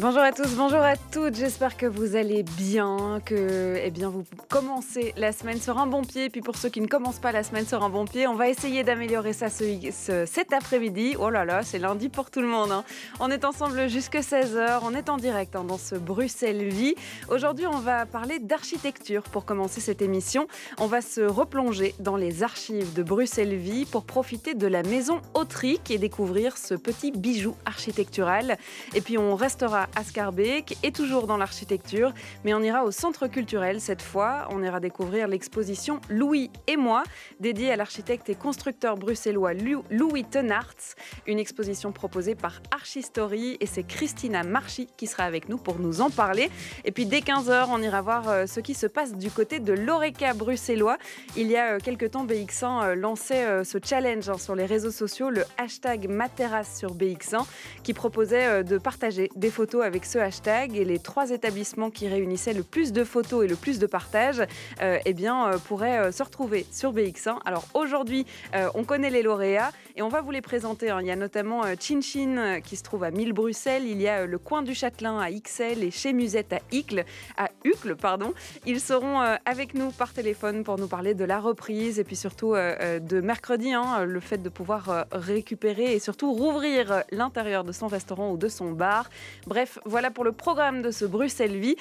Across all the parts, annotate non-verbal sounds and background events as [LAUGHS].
Bonjour à tous, bonjour à toutes. J'espère que vous allez bien, que eh bien, vous commencez la semaine sur un bon pied. Et puis pour ceux qui ne commencent pas la semaine sur un bon pied, on va essayer d'améliorer ça ce, cet après-midi. Oh là là, c'est lundi pour tout le monde. Hein. On est ensemble jusque 16h, on est en direct hein, dans ce Bruxelles Vie. Aujourd'hui, on va parler d'architecture pour commencer cette émission. On va se replonger dans les archives de Bruxelles Vie pour profiter de la maison Autrique et découvrir ce petit bijou architectural. Et puis on restera à Scarbeck et toujours dans l'architecture, mais on ira au centre culturel cette fois. On ira découvrir l'exposition Louis et moi, dédiée à l'architecte et constructeur bruxellois Louis Tenarts. Une exposition proposée par Archistory et c'est Christina Marchi qui sera avec nous pour nous en parler. Et puis dès 15h, on ira voir euh, ce qui se passe du côté de l'Oreca bruxellois. Il y a euh, quelques temps, BX1 euh, lançait ce challenge hein, sur les réseaux sociaux, le hashtag Materas sur BX1, qui proposait de partager des photos avec ce hashtag et les trois établissements qui réunissaient le plus de photos et le plus de partages euh, eh bien, euh, pourraient euh, se retrouver sur BX1. Alors aujourd'hui, on connaît les lauréats et on va vous les présenter. Hein. Il y a notamment Chin Chin qui se trouve à 1000 Bruxelles, il y a le coin du Châtelain à XL et chez Musette à Uccle. À Pardon. Ils seront avec nous par téléphone pour nous parler de la reprise et puis surtout de mercredi, hein, le fait de pouvoir récupérer et surtout rouvrir l'intérieur de son restaurant ou de son bar. Bref, voilà pour le programme de ce Bruxelles Vie.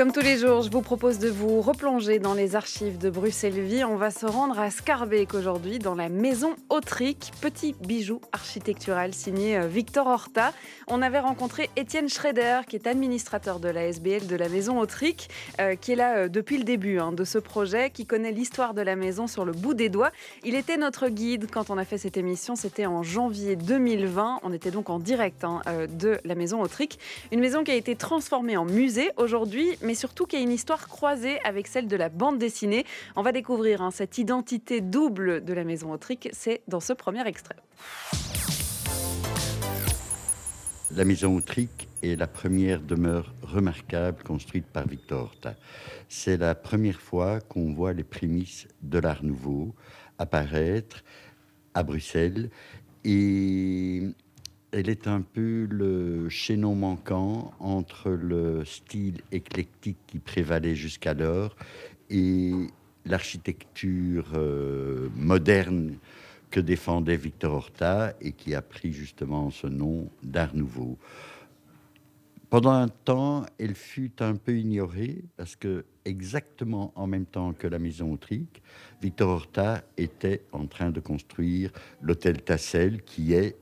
Comme tous les jours, je vous propose de vous replonger dans les archives de Bruxelles Vie. On va se rendre à Scarbeck aujourd'hui, dans la maison Autrique, petit bijou architectural signé euh, Victor Horta. On avait rencontré Étienne Schrader, qui est administrateur de la SBL de la maison Autrique, euh, qui est là euh, depuis le début hein, de ce projet, qui connaît l'histoire de la maison sur le bout des doigts. Il était notre guide quand on a fait cette émission, c'était en janvier 2020. On était donc en direct hein, de la maison Autrique, une maison qui a été transformée en musée aujourd'hui surtout qu'il y a une histoire croisée avec celle de la bande dessinée. On va découvrir hein, cette identité double de la maison Autrique, c'est dans ce premier extrait. La maison Autrique est la première demeure remarquable construite par Victor Horta. C'est la première fois qu'on voit les prémices de l'Art Nouveau apparaître à Bruxelles et elle est un peu le chaînon manquant entre le style éclectique qui prévalait jusqu'alors et l'architecture euh, moderne que défendait Victor Horta et qui a pris justement ce nom d'Art Nouveau. Pendant un temps, elle fut un peu ignorée parce que exactement en même temps que la maison Autrique, Victor Horta était en train de construire l'hôtel Tassel qui est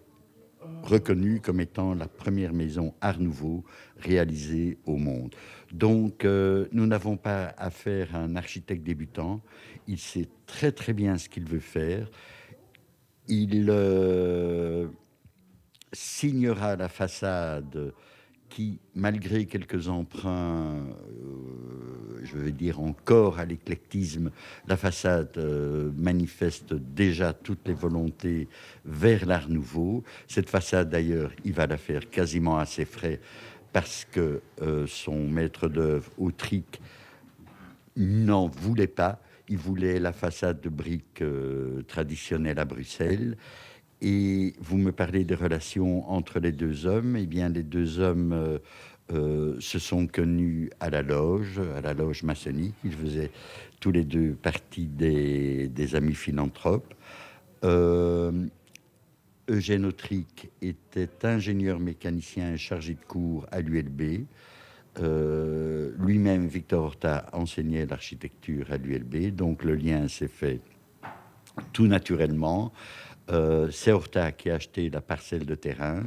reconnue comme étant la première maison Art Nouveau réalisée au monde. Donc, euh, nous n'avons pas affaire à un architecte débutant. Il sait très très bien ce qu'il veut faire. Il euh, signera la façade qui, malgré quelques emprunts, euh, je vais dire encore à l'éclectisme, la façade euh, manifeste déjà toutes les volontés vers l'art nouveau. Cette façade, d'ailleurs, il va la faire quasiment à ses frais parce que euh, son maître d'œuvre, Autric, n'en voulait pas. Il voulait la façade de briques traditionnelle à Bruxelles. Et vous me parlez des relations entre les deux hommes. Eh bien, les deux hommes euh, euh, se sont connus à la loge, à la loge maçonnique. Ils faisaient tous les deux partie des, amis philanthropes. Euh, Eugène Autric était ingénieur mécanicien chargé de cours à l'ULB. Lui-même, Victor Horta, enseignait l'architecture à l'ULB. Donc le lien s'est fait tout naturellement. Euh, c'est Horta qui a acheté la parcelle de terrain.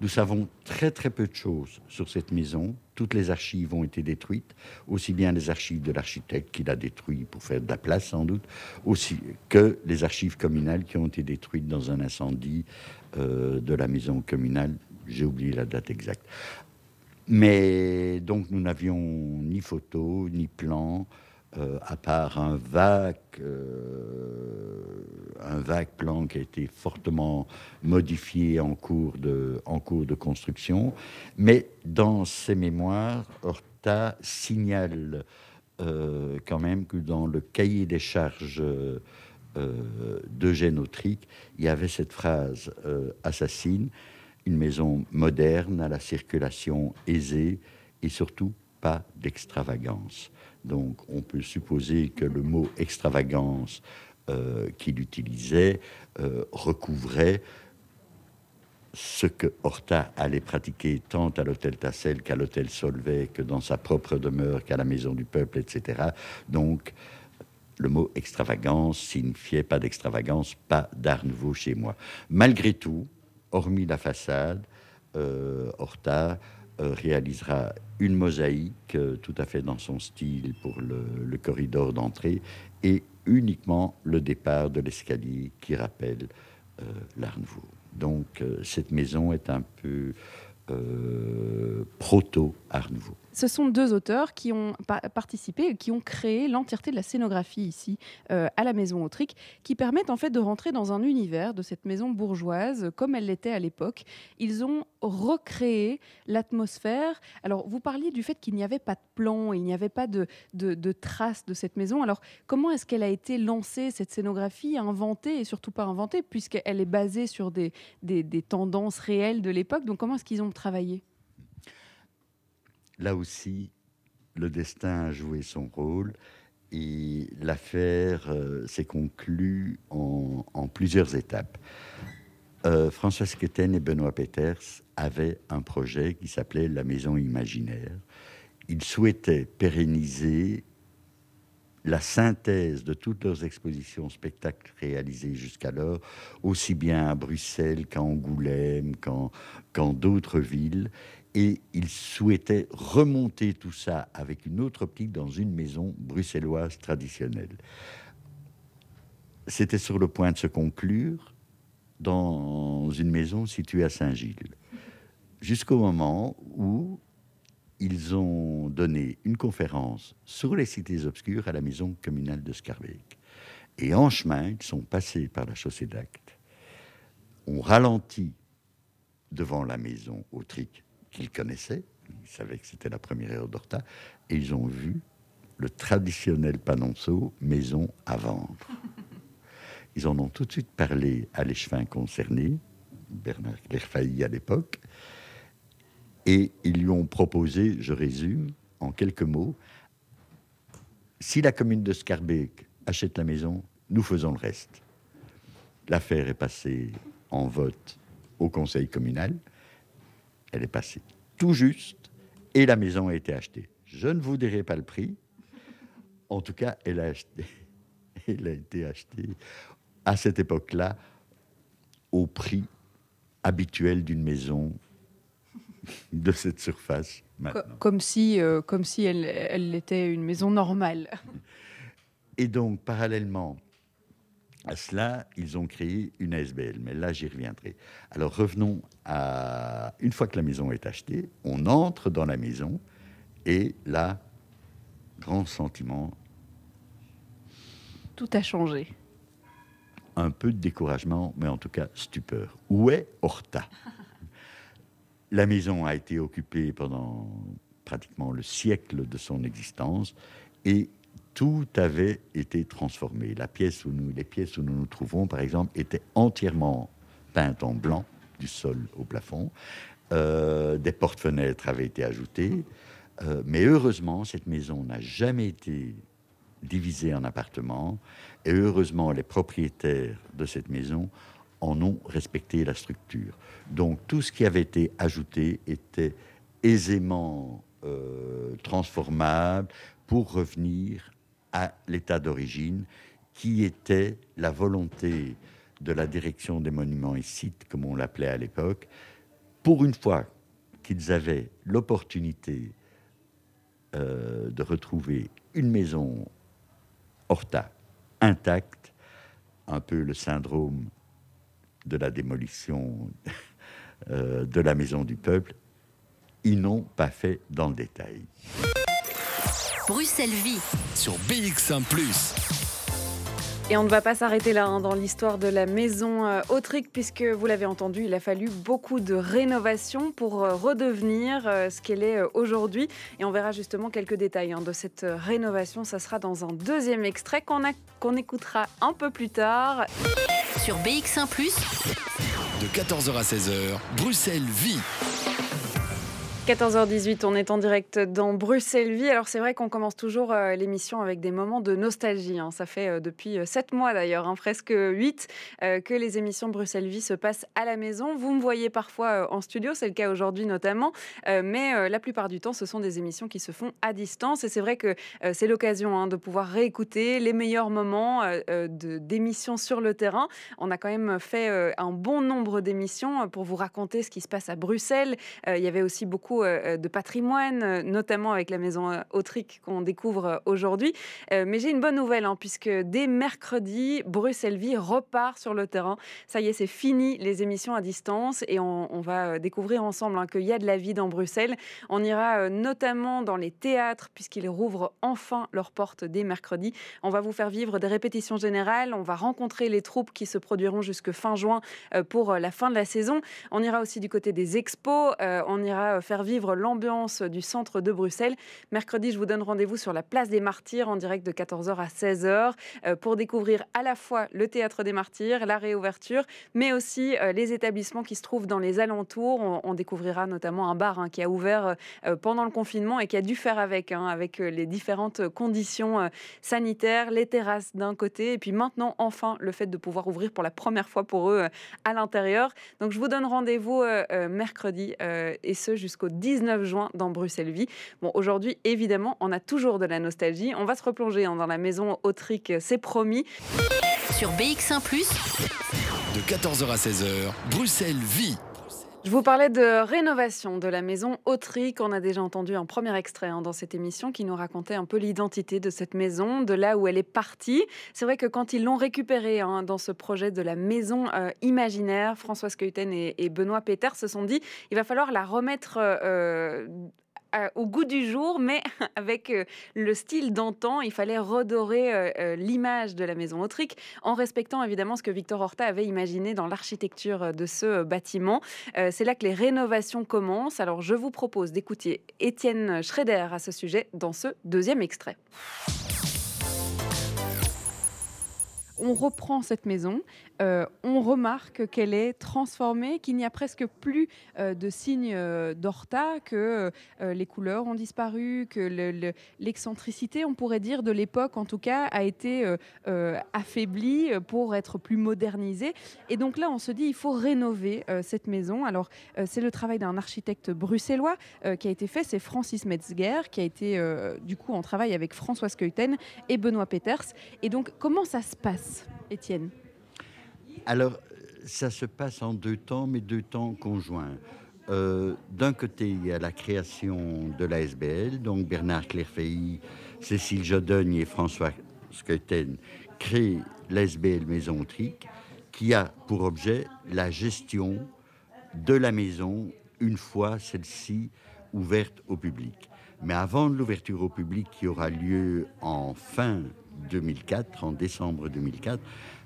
Nous savons très très peu de choses sur cette maison. Toutes les archives ont été détruites, aussi bien les archives de l'architecte qui l'a détruit pour faire de la place sans doute, aussi que les archives communales qui ont été détruites dans un incendie euh, de la maison communale. J'ai oublié la date exacte. Mais donc nous n'avions ni photo, ni plan. Euh, à part un vague, euh, un vague plan qui a été fortement modifié en cours de, construction. Mais dans ses mémoires, Horta signale euh, quand même que dans le cahier des charges d'Eugène Autric, il y avait cette phrase assassine une maison moderne, à la circulation aisée et surtout pas d'extravagance. Donc on peut supposer que le mot extravagance qu'il utilisait recouvrait ce que Horta allait pratiquer tant à l'hôtel Tassel qu'à l'hôtel Solvay, que dans sa propre demeure, qu'à la maison du peuple, etc. Donc, le mot extravagance signifiait pas d'extravagance, pas d'art nouveau chez moi. Malgré tout, hormis la façade, euh, Horta euh, réalisera une mosaïque euh, tout à fait dans son style pour le, corridor d'entrée et uniquement le départ de l'escalier qui rappelle l'art nouveau. Donc euh, cette maison est un peu euh, proto-art nouveau. Ce sont deux auteurs qui ont participé qui ont créé l'entièreté de la scénographie ici euh, à la Maison Autrique, qui permettent en fait de rentrer dans un univers de cette maison bourgeoise comme elle l'était à l'époque. Ils ont recréé l'atmosphère. Alors vous parliez du fait qu'il n'y avait pas de plan, il n'y avait pas de, traces de cette maison. Alors comment est-ce qu'elle a été lancée, cette scénographie, inventée et surtout pas inventée, puisqu'elle est basée sur des, des tendances réelles de l'époque? Donc comment est-ce qu'ils ont travaillé? Là aussi, le destin a joué son rôle et l'affaire euh, s'est conclue en, plusieurs étapes. Euh, François et Benoît Peters avaient un projet qui s'appelait La Maison Imaginaire. Ils souhaitaient pérenniser la synthèse de toutes leurs expositions spectacles réalisées jusqu'alors, aussi bien à Bruxelles qu'à Angoulême, qu'en d'autres villes, et il souhaitait remonter tout ça avec une autre optique dans une maison bruxelloise traditionnelle. C'était sur le point de se conclure dans une maison située à Saint-Gilles, jusqu'au moment où ils ont donné une conférence sur les cités obscures à la maison communale de Scarbeck. Et en chemin, ils sont passés par la chaussée d'Acte, ont ralenti devant la maison Autrique qu'ils connaissaient. Ils savaient que c'était la première heure d'Horta. Et ils ont vu le traditionnel panonceau maison à vendre. [LAUGHS] Ils en ont tout de suite parlé à l'échevin concerné, Bernard Clerfailly à l'époque, et ils lui ont proposé, je résume en quelques mots, si la commune de Scarbeck achète la maison, nous faisons le reste. L'affaire est passée en vote au conseil communal elle est passée tout juste et la maison a été achetée. Je ne vous dirai pas le prix. En tout cas, elle a, acheté, [LAUGHS] elle a été achetée à cette époque-là au prix habituel d'une maison [LAUGHS] de cette surface. Comme si, euh, comme si elle, elle était une maison normale. Et donc, parallèlement à cela, ils ont créé une ASBL, mais là j'y reviendrai. Alors revenons à une fois que la maison est achetée, on entre dans la maison et là, grand sentiment. Tout a changé. Un peu de découragement, mais en tout cas stupeur. Où est Horta? [LAUGHS] La maison a été occupée pendant pratiquement le siècle de son existence et tout avait été transformé. La pièce où nous, les pièces où nous nous trouvons, par exemple, étaient entièrement peintes en blanc, du sol au plafond. Euh, des portes-fenêtres avaient été ajoutées. Euh, mais heureusement, cette maison n'a jamais été divisée en appartements. Et heureusement, les propriétaires de cette maison en ont respecté la structure. Donc tout ce qui avait été ajouté était aisément euh, transformable pour revenir à l'état d'origine, qui était la volonté de la direction des monuments et sites, comme on l'appelait à l'époque, pour une fois qu'ils avaient l'opportunité euh, de retrouver une maison Horta intacte, un peu le syndrome de la démolition euh, de la maison du peuple, ils n'ont pas fait dans le détail. Bruxelles Vie sur BX1 ⁇ Et on ne va pas s'arrêter là hein, dans l'histoire de la maison euh, Autric, puisque vous l'avez entendu, il a fallu beaucoup de rénovation pour euh, redevenir euh, ce qu'elle est aujourd'hui. Et on verra justement quelques détails hein, de cette rénovation. Ça sera dans un deuxième extrait qu'on écoutera un peu plus tard. Sur BX1 ⁇ de 14h à 16h, Bruxelles vit. 14h18, on est en direct dans Bruxelles Vie. Alors c'est vrai qu'on commence toujours euh, l'émission avec des moments de nostalgie. Hein. Ça fait euh, depuis 7 euh, mois d'ailleurs, hein, presque 8, que les émissions Bruxelles Vie se passent à la maison. Vous me voyez parfois en studio, c'est le cas aujourd'hui notamment, mais la plupart du temps ce sont des émissions qui se font à distance. Et c'est vrai que c'est l'occasion hein, de pouvoir réécouter les meilleurs moments d'émissions sur le terrain. On a quand même fait un bon nombre d'émissions pour vous raconter ce qui se passe à Bruxelles. Il y avait aussi beaucoup euh, de patrimoine, euh, notamment avec la maison euh, Autric qu'on découvre aujourd'hui. Mais j'ai une bonne nouvelle, hein, puisque dès mercredi, Bruxelles Vie repart sur le terrain. Ça y est, c'est fini les émissions à distance et on, va découvrir ensemble hein, qu'il y a de la vie dans Bruxelles. On ira notamment dans les théâtres, puisqu'ils rouvrent enfin leurs portes dès mercredi. On va vous faire vivre des répétitions générales. On va rencontrer les troupes qui se produiront jusque fin juin pour la fin de la saison. On ira aussi du côté des expos. On ira faire vivre l'ambiance du centre de Bruxelles. Mercredi, je vous donne rendez-vous sur la place des Martyrs en direct de 14h à 16h euh, pour découvrir à la fois le théâtre des Martyrs, la réouverture, mais aussi euh, les établissements qui se trouvent dans les alentours. On, découvrira notamment un bar hein, qui a ouvert euh, pendant le confinement et qui a dû faire avec, hein, avec les différentes conditions sanitaires, les terrasses d'un côté, et puis maintenant, enfin, le fait de pouvoir ouvrir pour la première fois pour eux à l'intérieur. Donc, je vous donne rendez-vous mercredi et ce jusqu'au 19 juin dans Bruxelles Vie. Bon, aujourd'hui, évidemment, on a toujours de la nostalgie. On va se replonger hein, dans la maison Autrique, c'est promis. Sur BX1 ⁇ de 14h à 16h, Bruxelles Vie. Je vous parlais de rénovation de la maison Autrique. On a déjà entendu un premier extrait hein, dans cette émission qui nous racontait un peu l'identité de cette maison, de là où elle est partie. C'est vrai que quand ils l'ont récupérée hein, dans ce projet de la maison euh, imaginaire, François Skeuten et, Benoît Péter se sont dit il va falloir la remettre euh, au goût du jour, mais [LAUGHS] avec euh, le style d'antan. Il fallait redorer euh, euh, l'image de la maison Autrique en respectant évidemment ce que Victor Horta avait imaginé dans l'architecture de ce bâtiment. C'est là que les rénovations commencent. Alors je vous propose d'écouter Étienne Schrader à ce sujet dans ce deuxième extrait on reprend cette maison, euh, on remarque qu'elle est transformée, qu'il n'y a presque plus euh, de signes euh, d'Horta, que les couleurs ont disparu, que l'excentricité, on pourrait dire, de l'époque, en tout cas, a été affaiblie pour être plus modernisée. Et donc là, on se dit, il faut rénover cette maison. Alors, c'est le travail d'un architecte bruxellois qui a été fait, c'est Francis Metzger, qui a été, du coup, en travail avec François Skeuten et Benoît Peters. Et donc, comment ça se passe, Étienne alors, ça se passe en deux temps, mais deux temps conjoints. Euh, d'un côté, il y a la création de l'ASBL, donc Bernard Clairfeilly, Cécile Jodogne et François Skeuten créent l'ASBL Maison Trique, qui a pour objet la gestion de la maison une fois celle-ci ouverte au public. Mais avant l'ouverture au public qui aura lieu en fin 2004, en décembre 2004,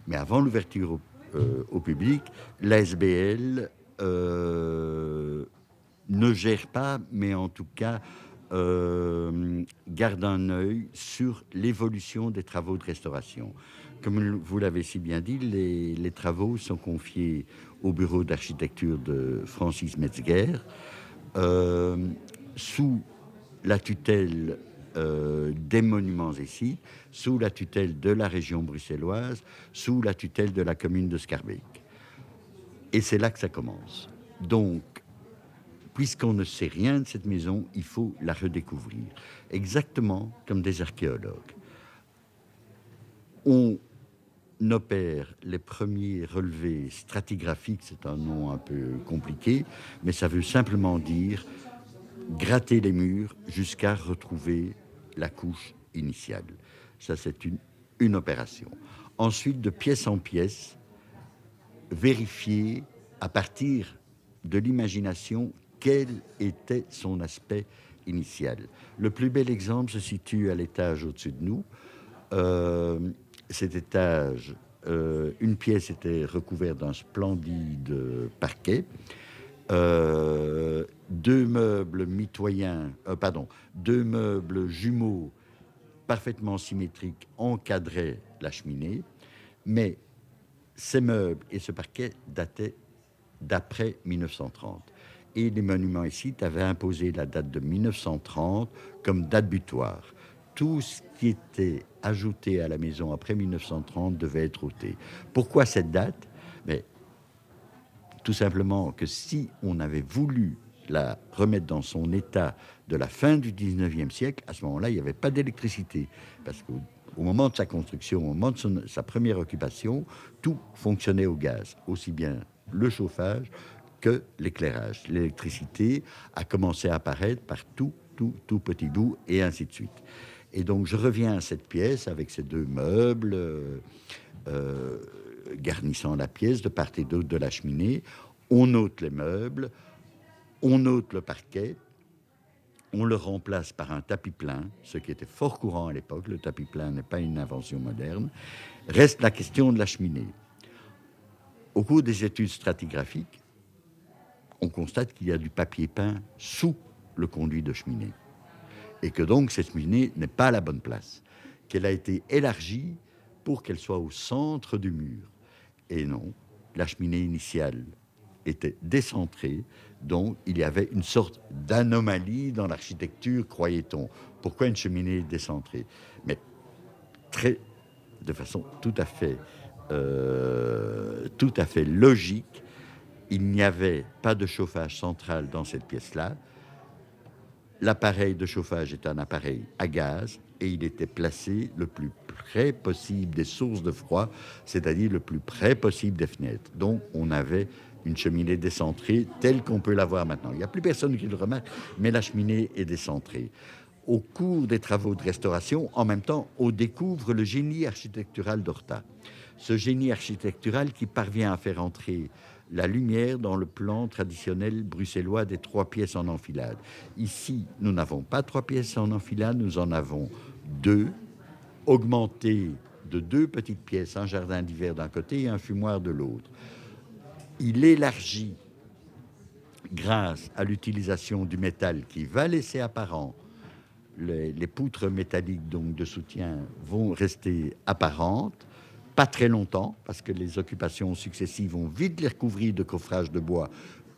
mais avant l'ouverture au euh, public, l'ASBL euh, ne gère pas, mais en tout cas euh, garde un œil sur l'évolution des travaux de restauration. Comme vous l'avez si bien dit, les, travaux sont confiés au bureau d'architecture de Francis Metzger, sous la tutelle euh, des monuments sites sous la tutelle de la région bruxelloise, sous la tutelle de la commune de Scarbeck. Et c'est là que ça commence. Donc, puisqu'on ne sait rien de cette maison, il faut la redécouvrir. Exactement comme des archéologues. On opère les premiers relevés stratigraphiques, c'est un nom un peu compliqué, mais ça veut simplement dire gratter les murs jusqu'à retrouver la couche initiale. Ça, c'est une, une opération. Ensuite, de pièce en pièce, vérifier à partir de l'imagination quel était son aspect initial. Le plus bel exemple se situe à l'étage au-dessus de nous. Euh, cet étage, euh, une pièce était recouverte d'un splendide parquet. Euh, deux meubles mitoyens, euh, pardon, deux meubles jumeaux parfaitement symétriques encadraient la cheminée, mais ces meubles et ce parquet dataient d'après 1930. Et les monuments ici avaient imposé la date de 1930 comme date butoir. Tout ce qui était ajouté à la maison après 1930 devait être ôté. Pourquoi cette date? Mais tout simplement que si on avait voulu la remettre dans son état de la fin du 19e siècle, à ce moment-là, il n'y avait pas d'électricité. Parce qu'au moment de sa construction, au moment de sa première occupation, tout fonctionnait au gaz, aussi bien le chauffage que l'éclairage. L'électricité a commencé à apparaître par tout, tout, tout petit bout, et ainsi de suite. Et donc je reviens à cette pièce avec ces deux meubles euh, euh, garnissant la pièce de part et d'autre de la cheminée. On ôte les meubles, on ôte le parquet, on le remplace par un tapis plein, ce qui était fort courant à l'époque. Le tapis plein n'est pas une invention moderne. Reste la question de la cheminée. Au cours des études stratigraphiques, on constate qu'il y a du papier peint sous le conduit de cheminée. Et que donc cette cheminée n'est pas à la bonne place. Qu'elle a été élargie pour qu'elle soit au centre du mur. Et non, la cheminée initiale était décentrée, donc il y avait une sorte d'anomalie dans l'architecture, croyait-on. Pourquoi une cheminée décentrée? Mais très, de façon tout à fait, euh, tout à fait logique, il n'y avait pas de chauffage central dans cette pièce-là. L'appareil de chauffage est un appareil à gaz et il était placé le plus près possible des sources de froid, c'est-à-dire le plus près possible des fenêtres. Donc on avait une cheminée décentrée telle qu'on peut la voir maintenant. Il n'y a plus personne qui le remarque, mais la cheminée est décentrée. Au cours des travaux de restauration, en même temps, on découvre le génie architectural d'Horta. Ce génie architectural qui parvient à faire entrer la lumière dans le plan traditionnel bruxellois des trois pièces en enfilade. Ici, nous n'avons pas trois pièces en enfilade, nous en avons deux, augmentées de deux petites pièces, un jardin d'hiver d'un côté et un fumoir de l'autre. Il élargit, grâce à l'utilisation du métal qui va laisser apparent, les, les poutres métalliques donc de soutien vont rester apparentes pas très longtemps, parce que les occupations successives vont vite les recouvrir de coffrage de bois,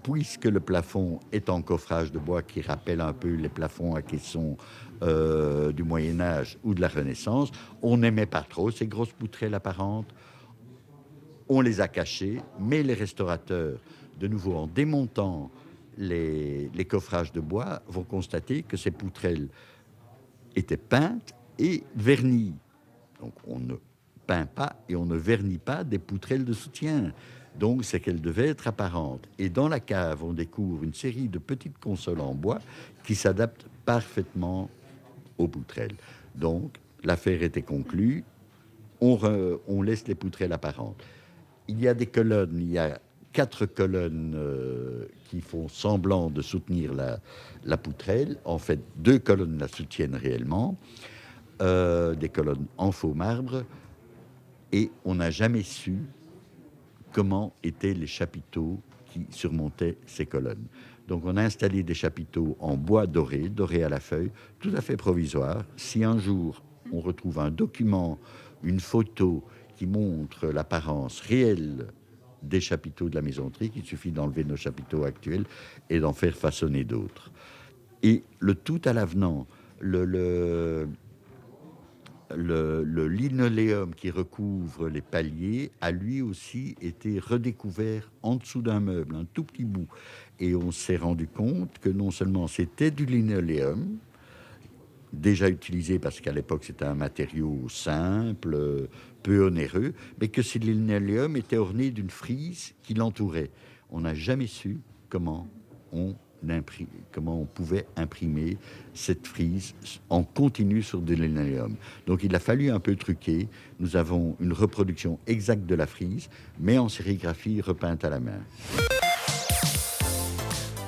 puisque le plafond est en coffrage de bois qui rappelle un peu les plafonds à caisson euh, du Moyen Âge ou de la Renaissance. On n'aimait pas trop ces grosses poutrelles apparentes. On les a cachées, mais les restaurateurs, de nouveau en démontant les, les coffrages de bois, vont constater que ces poutrelles étaient peintes et vernies. Donc on ne peint pas et on ne vernit pas des poutrelles de soutien. Donc, c'est qu'elle devait être apparente. Et dans la cave, on découvre une série de petites consoles en bois qui s'adaptent parfaitement aux poutrelles. Donc, l'affaire était conclue. On, laisse les poutrelles apparentes. Il y a des colonnes, il y a quatre colonnes euh, qui font semblant de soutenir la, la, poutrelle. En fait, deux colonnes la soutiennent réellement. Euh, des colonnes en faux marbre et on n'a jamais su comment étaient les chapiteaux qui surmontaient ces colonnes. Donc on a installé des chapiteaux en bois doré, doré à la feuille, tout à fait provisoire. Si un jour on retrouve un document, une photo qui montre l'apparence réelle des chapiteaux de la maisonnerie, il suffit d'enlever nos chapiteaux actuels et d'en faire façonner d'autres. Et le tout à l'avenant, le, le, le, linoléum qui recouvre les paliers a lui aussi été redécouvert en dessous d'un meuble, un tout petit bout. Et on s'est rendu compte que non seulement c'était du linoléum, déjà utilisé parce qu'à l'époque c'était un matériau simple, peu onéreux, mais que ce linoléum était orné d'une frise qui l'entourait. On n'a jamais su comment on comment on pouvait imprimer cette frise en continu sur de linoléum. Donc il a fallu un peu truquer. Nous avons une reproduction exacte de la frise, mais en sérigraphie repeinte à la main.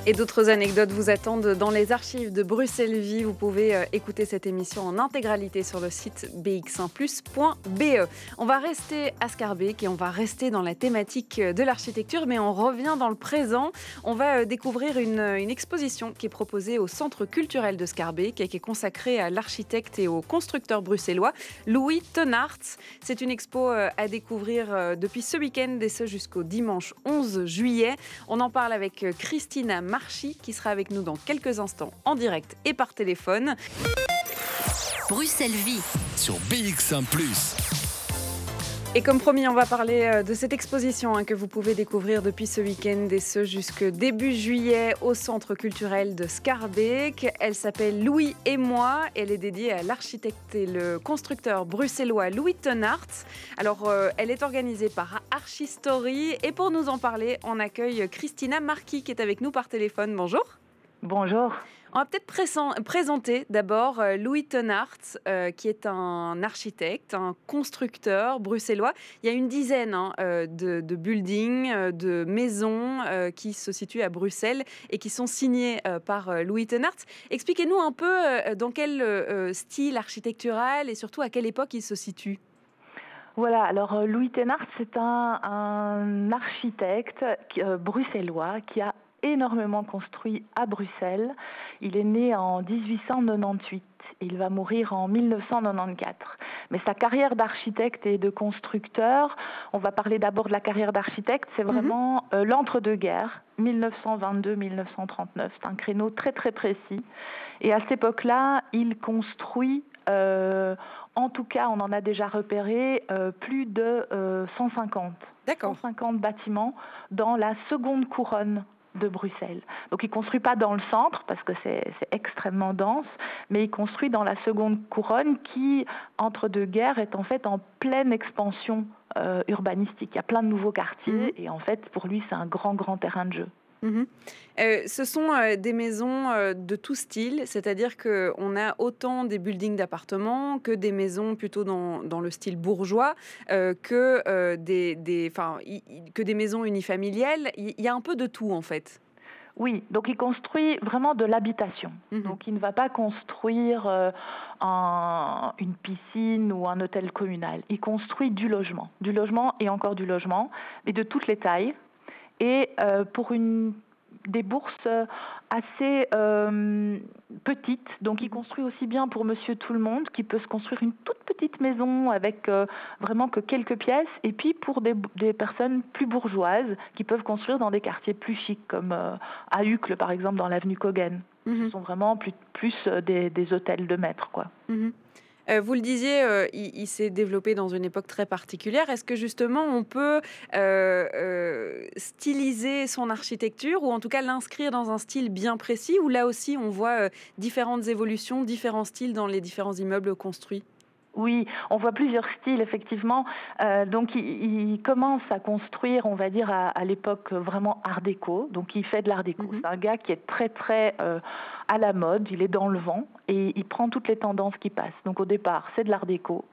Et d'autres anecdotes vous attendent dans les archives de Bruxelles Vie. Vous pouvez euh, écouter cette émission en intégralité sur le site bx1plus.be. On va rester à Scarbeck et on va rester dans la thématique de l'architecture, mais on revient dans le présent. On va euh, découvrir une, exposition qui est proposée au Centre culturel de Scarbeck et qui est consacrée à l'architecte et au constructeur bruxellois Louis Tenart. C'est une expo euh, à découvrir depuis ce week-end et ce jusqu'au dimanche 11 juillet. On en parle avec Christina qui sera avec nous dans quelques instants en direct et par téléphone. Bruxelles Vie sur BX1 ⁇ et comme promis, on va parler euh, de cette exposition hein, que vous pouvez découvrir depuis ce week-end et ce jusque début juillet au Centre culturel de Scarbeck. Elle s'appelle Louis et moi. Elle est dédiée à l'architecte et le constructeur bruxellois Louis Tenart. Alors, euh, elle est organisée par Archistory. Et pour nous en parler, on accueille Christina Marquis qui est avec nous par téléphone. Bonjour. Bonjour. On va peut-être présenter d'abord euh, Louis Tenart, euh, qui est un architecte, un constructeur bruxellois. Il y a une dizaine hein, euh, de, buildings, de maisons qui se situent à Bruxelles et qui sont signés par Louis Tenart. Expliquez-nous un peu dans quel style architectural et surtout à quelle époque il se situe. Voilà, alors Louis Tenart, c'est un, architecte bruxellois qui a énormément construit à Bruxelles. Il est né en 1898. Il va mourir en 1994. Mais sa carrière d'architecte et de constructeur, on va parler d'abord de la carrière d'architecte, c'est mhm. vraiment euh, l'entre-deux-guerres, 1922-1939. C'est un créneau très très précis. Et à cette époque-là, il construit, euh, en tout cas, on en a déjà repéré, euh, plus de 150. 150 bâtiments dans la seconde couronne de Bruxelles. Donc il construit pas dans le centre parce que c'est extrêmement dense, mais il construit dans la seconde couronne qui, entre deux guerres, est en fait en pleine expansion euh, urbanistique. Il y a plein de nouveaux quartiers mhm. et en fait pour lui c'est un grand grand terrain de jeu. Mhm. Euh, ce sont euh, des maisons euh, de tout style, c'est-à-dire qu'on a autant des buildings d'appartements que des maisons plutôt dans, dans le style bourgeois, que, des, des, que des maisons unifamiliales. Il y a un peu de tout en fait. Oui, donc il construit vraiment de l'habitation. Mhm. Donc il ne va pas construire une piscine ou un hôtel communal. Il construit du logement, du logement et encore du logement, mais de toutes les tailles et euh, pour une des bourses assez euh, petites. Donc, il construit aussi bien pour Monsieur Tout le Monde, qui peut se construire une toute petite maison avec euh, vraiment que quelques pièces, et puis pour des, des, personnes plus bourgeoises qui peuvent construire dans des quartiers plus chics, comme à Uccle, par exemple, dans l'avenue Kogen. Mhm. Ce sont vraiment plus, plus des, des, hôtels de maître, quoi. Mhm. Euh, vous le disiez, euh, il, s'est développé dans une époque très particulière. Est-ce que justement on peut euh, styliser son architecture ou en tout cas l'inscrire dans un style bien précis ou là aussi on voit différentes évolutions, différents styles dans les différents immeubles construits? Oui, on voit plusieurs styles effectivement. Euh, donc il, commence à construire, on va dire à, l'époque vraiment Art déco. Donc il fait de l'Art déco. Mhm. C'est un gars qui est très très euh, à la mode. Il est dans le vent et il prend toutes les tendances qui passent. Donc au départ c'est de l'Art déco.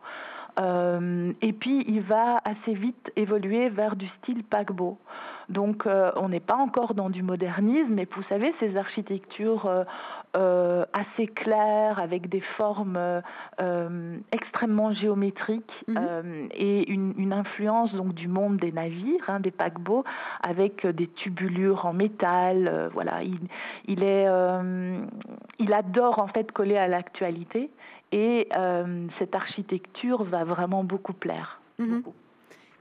Euh, et puis il va assez vite évoluer vers du style paquebot. Donc euh, on n'est pas encore dans du modernisme, mais vous savez, ces architectures euh, assez claires, avec des formes extrêmement géométriques mhm. et une, influence donc du monde des navires, hein, des paquebots, avec des tubulures en métal. voilà, il, il, est, il adore en fait coller à l'actualité. Et euh, cette architecture va vraiment beaucoup plaire. Mhm.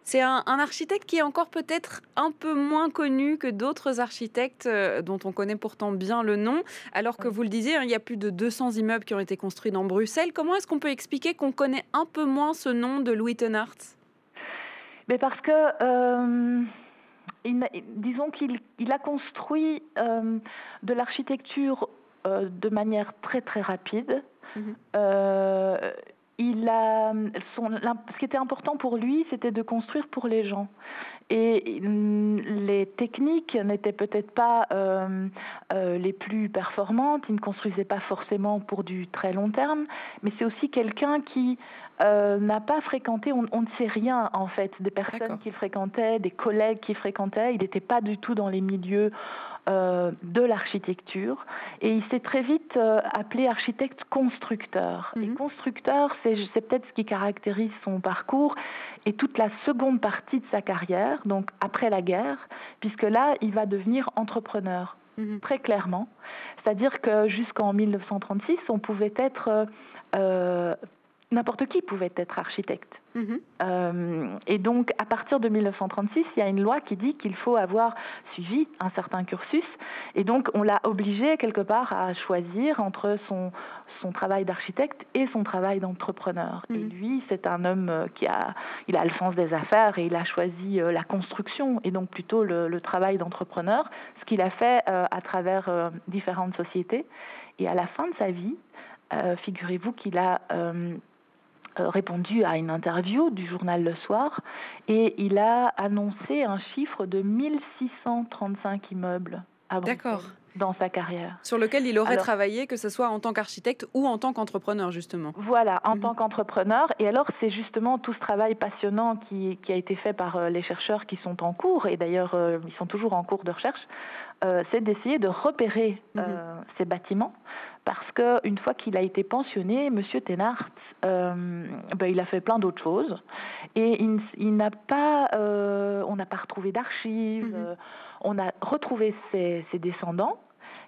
C'est un, architecte qui est encore peut-être un peu moins connu que d'autres architectes euh, dont on connaît pourtant bien le nom, alors que vous le disiez, hein, il y a plus de 200 immeubles qui ont été construits dans Bruxelles. Comment est-ce qu'on peut expliquer qu'on connaît un peu moins ce nom de Louis Tenart? Mais Parce que, euh, disons qu'il a construit de l'architecture de manière très très rapide. Mhm. Euh, ce qui était important pour lui, c'était de construire pour les gens. Et mm, les techniques n'étaient peut-être pas euh, euh, les plus performantes, il ne construisait pas forcément pour du très long terme, mais c'est aussi quelqu'un qui euh, n'a pas fréquenté, on, ne sait rien en fait des personnes qu'il fréquentait, des collègues qu'il fréquentait, il n'était pas du tout dans les milieux euh, de l'architecture et il s'est très vite euh, appelé architecte constructeur. Et mhm. constructeur, c'est peut-être ce qui caractérise son parcours et toute la seconde partie de sa carrière, donc après la guerre, puisque là, il va devenir entrepreneur. Mhm. Très clairement. C'est-à-dire que jusqu'en 1936, on pouvait être euh, n'importe qui pouvait être architecte. Mhm. Euh, et donc, à partir de 1936, il y a une loi qui dit qu'il faut avoir suivi un certain cursus. Et donc, on l'a obligé quelque part à choisir entre son, son travail d'architecte et son travail d'entrepreneur. Et mhm. lui, c'est un homme euh, qui a, il a le sens des affaires et il a choisi euh, la construction et donc plutôt le, travail d'entrepreneur, ce qu'il a fait à travers différentes sociétés. Et à la fin de sa vie, figurez-vous qu'il a répondu à une interview du journal Le Soir et il a annoncé un chiffre de 1635 immeubles à dans sa carrière. Sur lequel il aurait travaillé, que ce soit en tant qu'architecte ou en tant qu'entrepreneur, justement. Voilà, en mhm. tant qu'entrepreneur. Et alors, c'est justement tout ce travail passionnant qui, qui, a été fait par euh, les chercheurs qui sont en cours, et d'ailleurs, euh, ils sont toujours en cours de recherche, c'est d'essayer de repérer mhm. ces bâtiments parce qu'une fois qu'il a été pensionné, M. Thénard, euh, ben, il a fait plein d'autres choses et il, n'a pas, euh, on n'a pas retrouvé d'archives, mhm. euh, on a retrouvé ses, descendants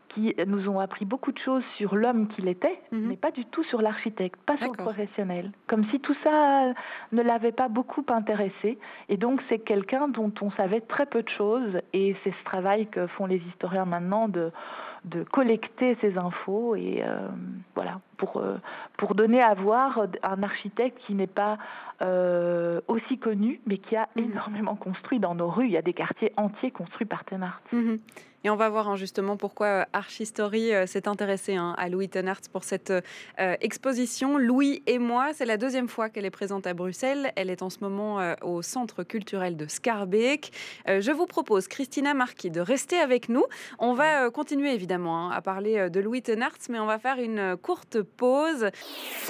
qui nous ont appris beaucoup de choses sur l'homme qu'il était, mhm. mais pas du tout sur l'architecte, pas sur le professionnel. Comme si tout ça ne l'avait pas beaucoup intéressé. Et donc c'est quelqu'un dont on savait très peu de choses. Et c'est ce travail que font les historiens maintenant de de collecter ces infos et euh, voilà pour euh, pour donner à voir un architecte qui n'est pas euh, aussi connu mais qui a mhm. énormément construit dans nos rues. Il y a des quartiers entiers construits par Tenart. Mhm. Et on va voir hein, justement pourquoi Archistory s'est intéressé hein, à Louis Tenart pour cette exposition. Louis et moi, c'est la deuxième fois qu'elle est présente à Bruxelles. Elle est en ce moment au Centre culturel de Scarbeck. je vous propose, Christina Marquis, de rester avec nous. On va continuer évidemment hein, à parler de Louis Tenart, mais on va faire une courte pause.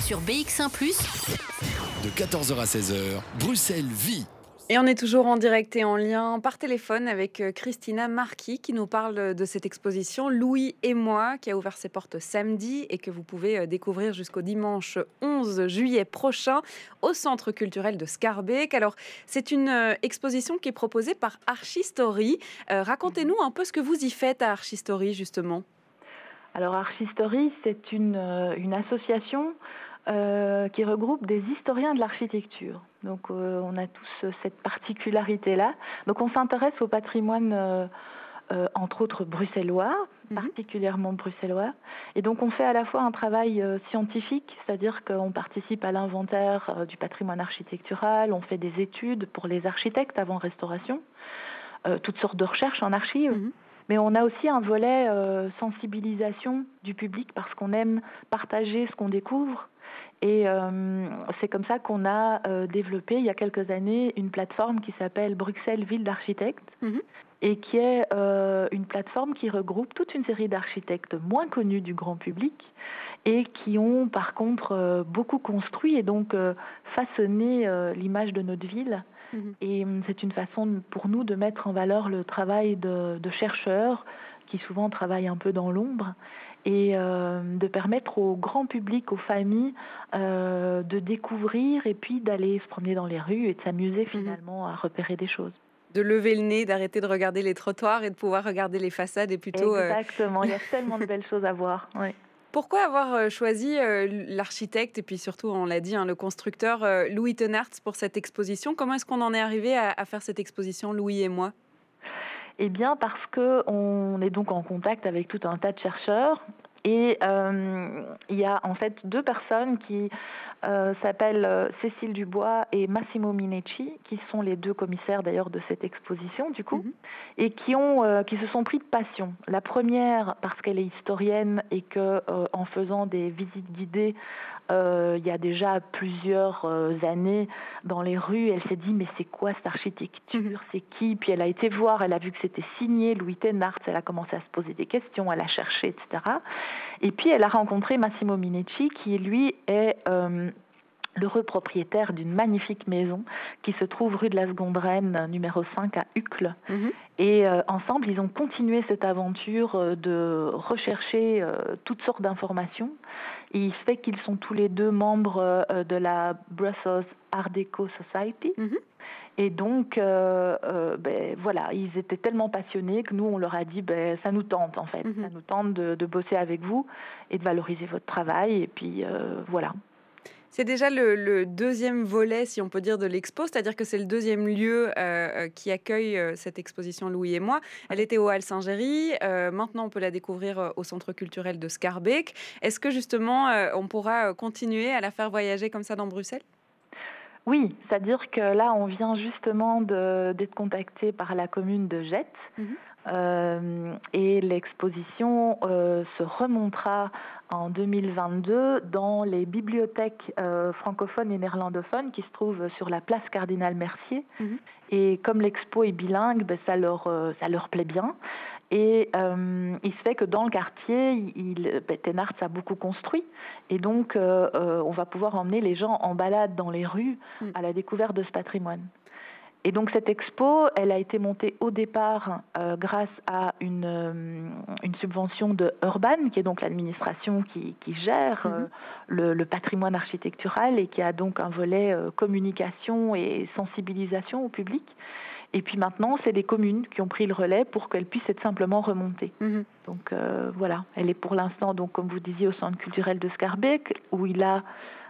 Sur BX1 ⁇ de 14h à 16h, Bruxelles vit et on est toujours en direct et en lien par téléphone avec euh, Christina Marquis qui nous parle de cette exposition Louis et moi qui a ouvert ses portes samedi et que vous pouvez euh, découvrir jusqu'au dimanche 11 juillet prochain au Centre culturel de Scarbeck. Alors, c'est une euh, exposition qui est proposée par Archistory. Racontez-nous un peu ce que vous y faites à Archistory justement. Alors Archistory, c'est une, une association euh, qui regroupe des historiens de l'architecture. Donc euh, on a tous cette particularité-là. Donc on s'intéresse au patrimoine, euh, entre autres bruxellois, mhm. particulièrement bruxellois. Et donc on fait à la fois un travail scientifique, c'est-à-dire qu'on participe à l'inventaire du patrimoine architectural, on fait des études pour les architectes avant restauration, toutes sortes de recherches en archives. Mhm. Mais on a aussi un volet sensibilisation du public parce qu'on aime partager ce qu'on découvre et euh, c'est comme ça qu'on a euh, développé il y a quelques années une plateforme qui s'appelle Bruxelles Ville d'architectes mhm. et qui est euh, une plateforme qui regroupe toute une série d'architectes moins connus du grand public et qui ont par contre beaucoup construit et donc façonné l'image de notre ville. Mhm. Et c'est une façon pour nous de mettre en valeur le travail de, de chercheurs qui souvent travaillent un peu dans l'ombre et euh, de permettre au grand public, aux familles, euh, de découvrir et puis d'aller se promener dans les rues et de s'amuser mhm. finalement à repérer des choses de lever le nez, d'arrêter de regarder les trottoirs et de pouvoir regarder les façades et plutôt... Euh, Exactement, il y a [LAUGHS] tellement de belles choses à voir. Pourquoi avoir choisi l'architecte et puis surtout, on l'a dit, hein, le constructeur Louis Tenart pour cette exposition? Comment est-ce qu'on en est arrivé à faire cette exposition, Louis et moi? Eh bien, parce qu'on est donc en contact avec tout un tas de chercheurs. Et euh, il y a en fait deux personnes qui euh, s'appellent euh, Cécile Dubois et Massimo Minecci, qui sont les deux commissaires d'ailleurs de cette exposition du coup, mhm. et qui ont qui se sont pris de passion. La première parce qu'elle est historienne et que en faisant des visites guidées il y a déjà plusieurs années dans les rues. Elle s'est dit mais c'est quoi cette architecture? Mhm. C'est qui? Puis elle a été voir, elle a vu que c'était signé Louis Thénard, elle a commencé à se poser des questions, elle a cherché, etc. Et puis elle a rencontré Massimo Minetti qui lui est l'heureux propriétaire d'une magnifique maison qui se trouve rue de la Seconde Reine, numéro 5 à Uccle. Mhm. Et euh, ensemble, ils ont continué cette aventure euh, de rechercher euh, toutes sortes d'informations. Il fait qu'ils sont tous les deux membres de la Brussels Art Deco Society. Mhm. Et donc, ben, voilà, ils étaient tellement passionnés que nous, on leur a dit, ben, ça nous tente en fait, mhm. ça nous tente de, de, bosser avec vous et de valoriser votre travail. Et puis, voilà. C'est déjà le, deuxième volet, si on peut dire, de l'expo, c'est-à-dire que c'est le deuxième lieu euh, euh, qui accueille euh, cette exposition Louis et moi. Elle était au Hall Saint-Géry, maintenant on peut la découvrir au Centre culturel de Scarbeck. Est-ce que justement on pourra continuer à la faire voyager comme ça dans Bruxelles? Oui, c'est-à-dire que là, on vient justement d'être contacté par la commune de Jette. Mhm. et l'exposition se remontera en 2022 dans les bibliothèques euh, francophones et néerlandophones qui se trouvent sur la place Cardinal Mercier. Mhm. Et comme l'expo est bilingue, ben, ça, leur, euh, ça leur plaît bien. Et euh, il se fait que dans le quartier, il, ben, Tenarts a beaucoup construit. Et donc, on va pouvoir emmener les gens en balade dans les rues mhm. à la découverte de ce patrimoine. Et donc cette expo, elle a été montée au départ euh, grâce à une, euh, une, subvention de Urban, qui est donc l'administration qui, qui, gère euh, mhm. le, patrimoine architectural et qui a donc un volet communication et sensibilisation au public. Et puis maintenant, c'est les communes qui ont pris le relais pour qu'elle puisse être simplement remontée. Mhm. Donc voilà, elle est pour l'instant, donc comme vous disiez, au centre culturel de Scarbeck, où il a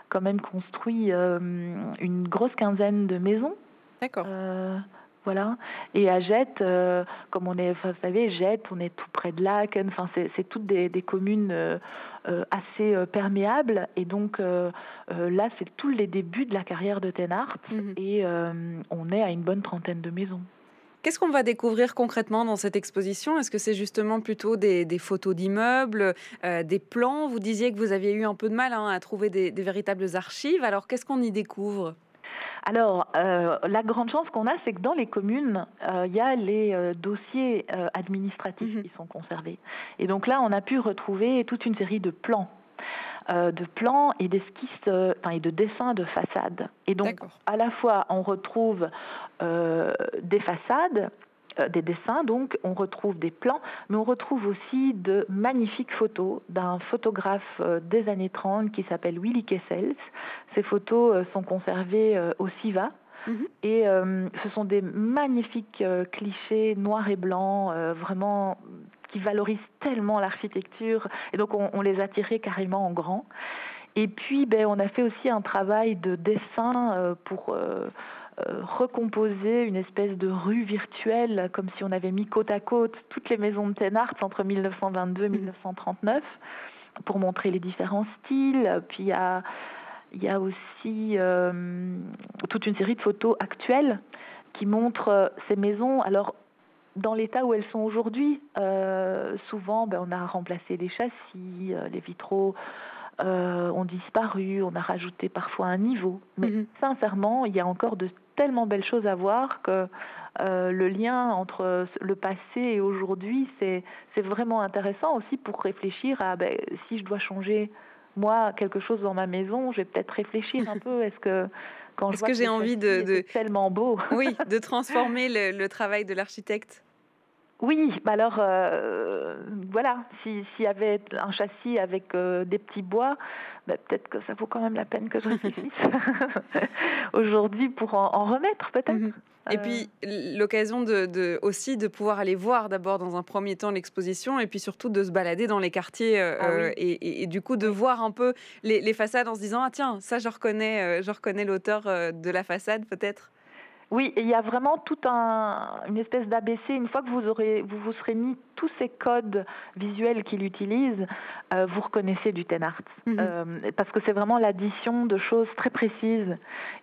quand même construit une grosse quinzaine de maisons D'accord. Euh, voilà. Et à Jette, euh, comme on est, vous savez, Jette, on est tout près de Laken. Enfin, c'est toutes des, communes euh, assez perméables. Et donc là, c'est tous les débuts de la carrière de Tenart. Mhm. Et on est à une bonne trentaine de maisons. Qu'est-ce qu'on va découvrir concrètement dans cette exposition? Est-ce que c'est justement plutôt des, photos d'immeubles, des plans? Vous disiez que vous aviez eu un peu de mal hein, à trouver des véritables archives. Alors, qu'est-ce qu'on y découvre? Alors, euh, la grande chance qu'on a, c'est que dans les communes, euh, il y a les euh, dossiers administratifs mhm. qui sont conservés. Et donc là, on a pu retrouver toute une série de plans. de plans et d'esquisses, enfin, et de dessins de façades. Et donc, à la fois, on retrouve des façades des dessins, donc on retrouve des plans, mais on retrouve aussi de magnifiques photos d'un photographe euh, des années 30 qui s'appelle Willy Kessels. Ces photos euh, sont conservées au SIVA, mhm. Et ce sont des magnifiques clichés noirs et blancs, vraiment qui valorisent tellement l'architecture. Et donc on, les a tirés carrément en grand. Et puis ben, on a fait aussi un travail de dessin pour euh, recomposer une espèce de rue virtuelle, comme si on avait mis côte à côte toutes les maisons de Tenart entre 1922 et 1939, pour montrer les différents styles. Puis il y a, il y a aussi euh, toute une série de photos actuelles qui montrent euh, ces maisons. Alors, dans l'état où elles sont aujourd'hui, souvent, ben, on a remplacé les châssis, les vitraux ont disparu, on a rajouté parfois un niveau. Mais mhm. sincèrement, il y a encore de tellement belles choses à voir que euh, le lien entre le passé et aujourd'hui, c'est vraiment intéressant aussi pour réfléchir à ben, si je dois changer moi quelque chose dans ma maison, je vais peut-être réfléchir un [LAUGHS] peu. Est-ce que quand je vois que j'ai envie de, de... tellement beau, oui, de [LAUGHS] transformer le travail de l'architecte oui, bah alors euh, voilà, s'il y avait un châssis avec euh, des petits bois, bah peut-être que ça vaut quand même la peine que je réfléchisse [LAUGHS] aujourd'hui pour en, remettre peut-être. Mhm. Et puis l'occasion de, aussi de pouvoir aller voir d'abord dans un premier temps l'exposition et puis surtout de se balader dans les quartiers euh, ah et, du coup de voir un peu les, les, façades en se disant ah tiens ça je reconnais je reconnais l'auteur de la façade peut-être. Oui, il y a vraiment tout un, une espèce d'ABC. Une fois que vous aurez, vous vous serez mis tous ces codes visuels qu'il utilise, euh, vous reconnaissez du Ten Art. Mhm. Euh, parce que c'est vraiment l'addition de choses très précises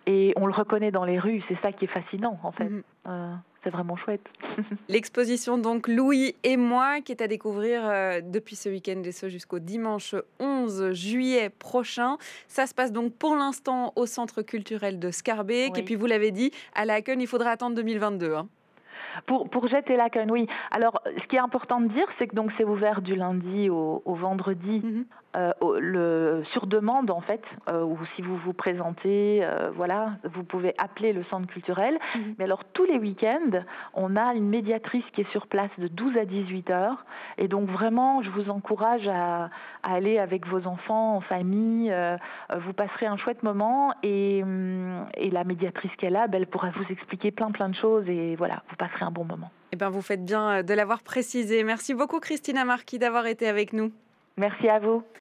et on le reconnaît dans les rues. C'est ça qui est fascinant, en fait. Mhm. Euh, c'est vraiment chouette. [LAUGHS] L'exposition donc Louis et moi qui est à découvrir euh, depuis ce week-end et ce jusqu'au dimanche 11 juillet prochain. Ça se passe donc pour l'instant au Centre culturel de Scarbeck. Et puis vous l'avez dit, à la il faudra attendre 2022. Hein. Pour, pour jeter la canne, oui. Alors, ce qui est important de dire, c'est que donc c'est ouvert du lundi au, vendredi. Mhm. Euh, le, sur demande en fait, euh, ou si vous vous présentez, euh, voilà, vous pouvez appeler le centre culturel. Mhm. Mais alors tous les week-ends, on a une médiatrice qui est sur place de 12 à 18 heures. Et donc vraiment, je vous encourage à, aller avec vos enfants en famille. vous passerez un chouette moment et, hum, et la médiatrice qui est là, ben, elle pourra vous expliquer plein plein de choses et voilà, vous passerez un bon moment. Eh bien, vous faites bien de l'avoir précisé. Merci beaucoup Christina Marquis d'avoir été avec nous. Merci à vous.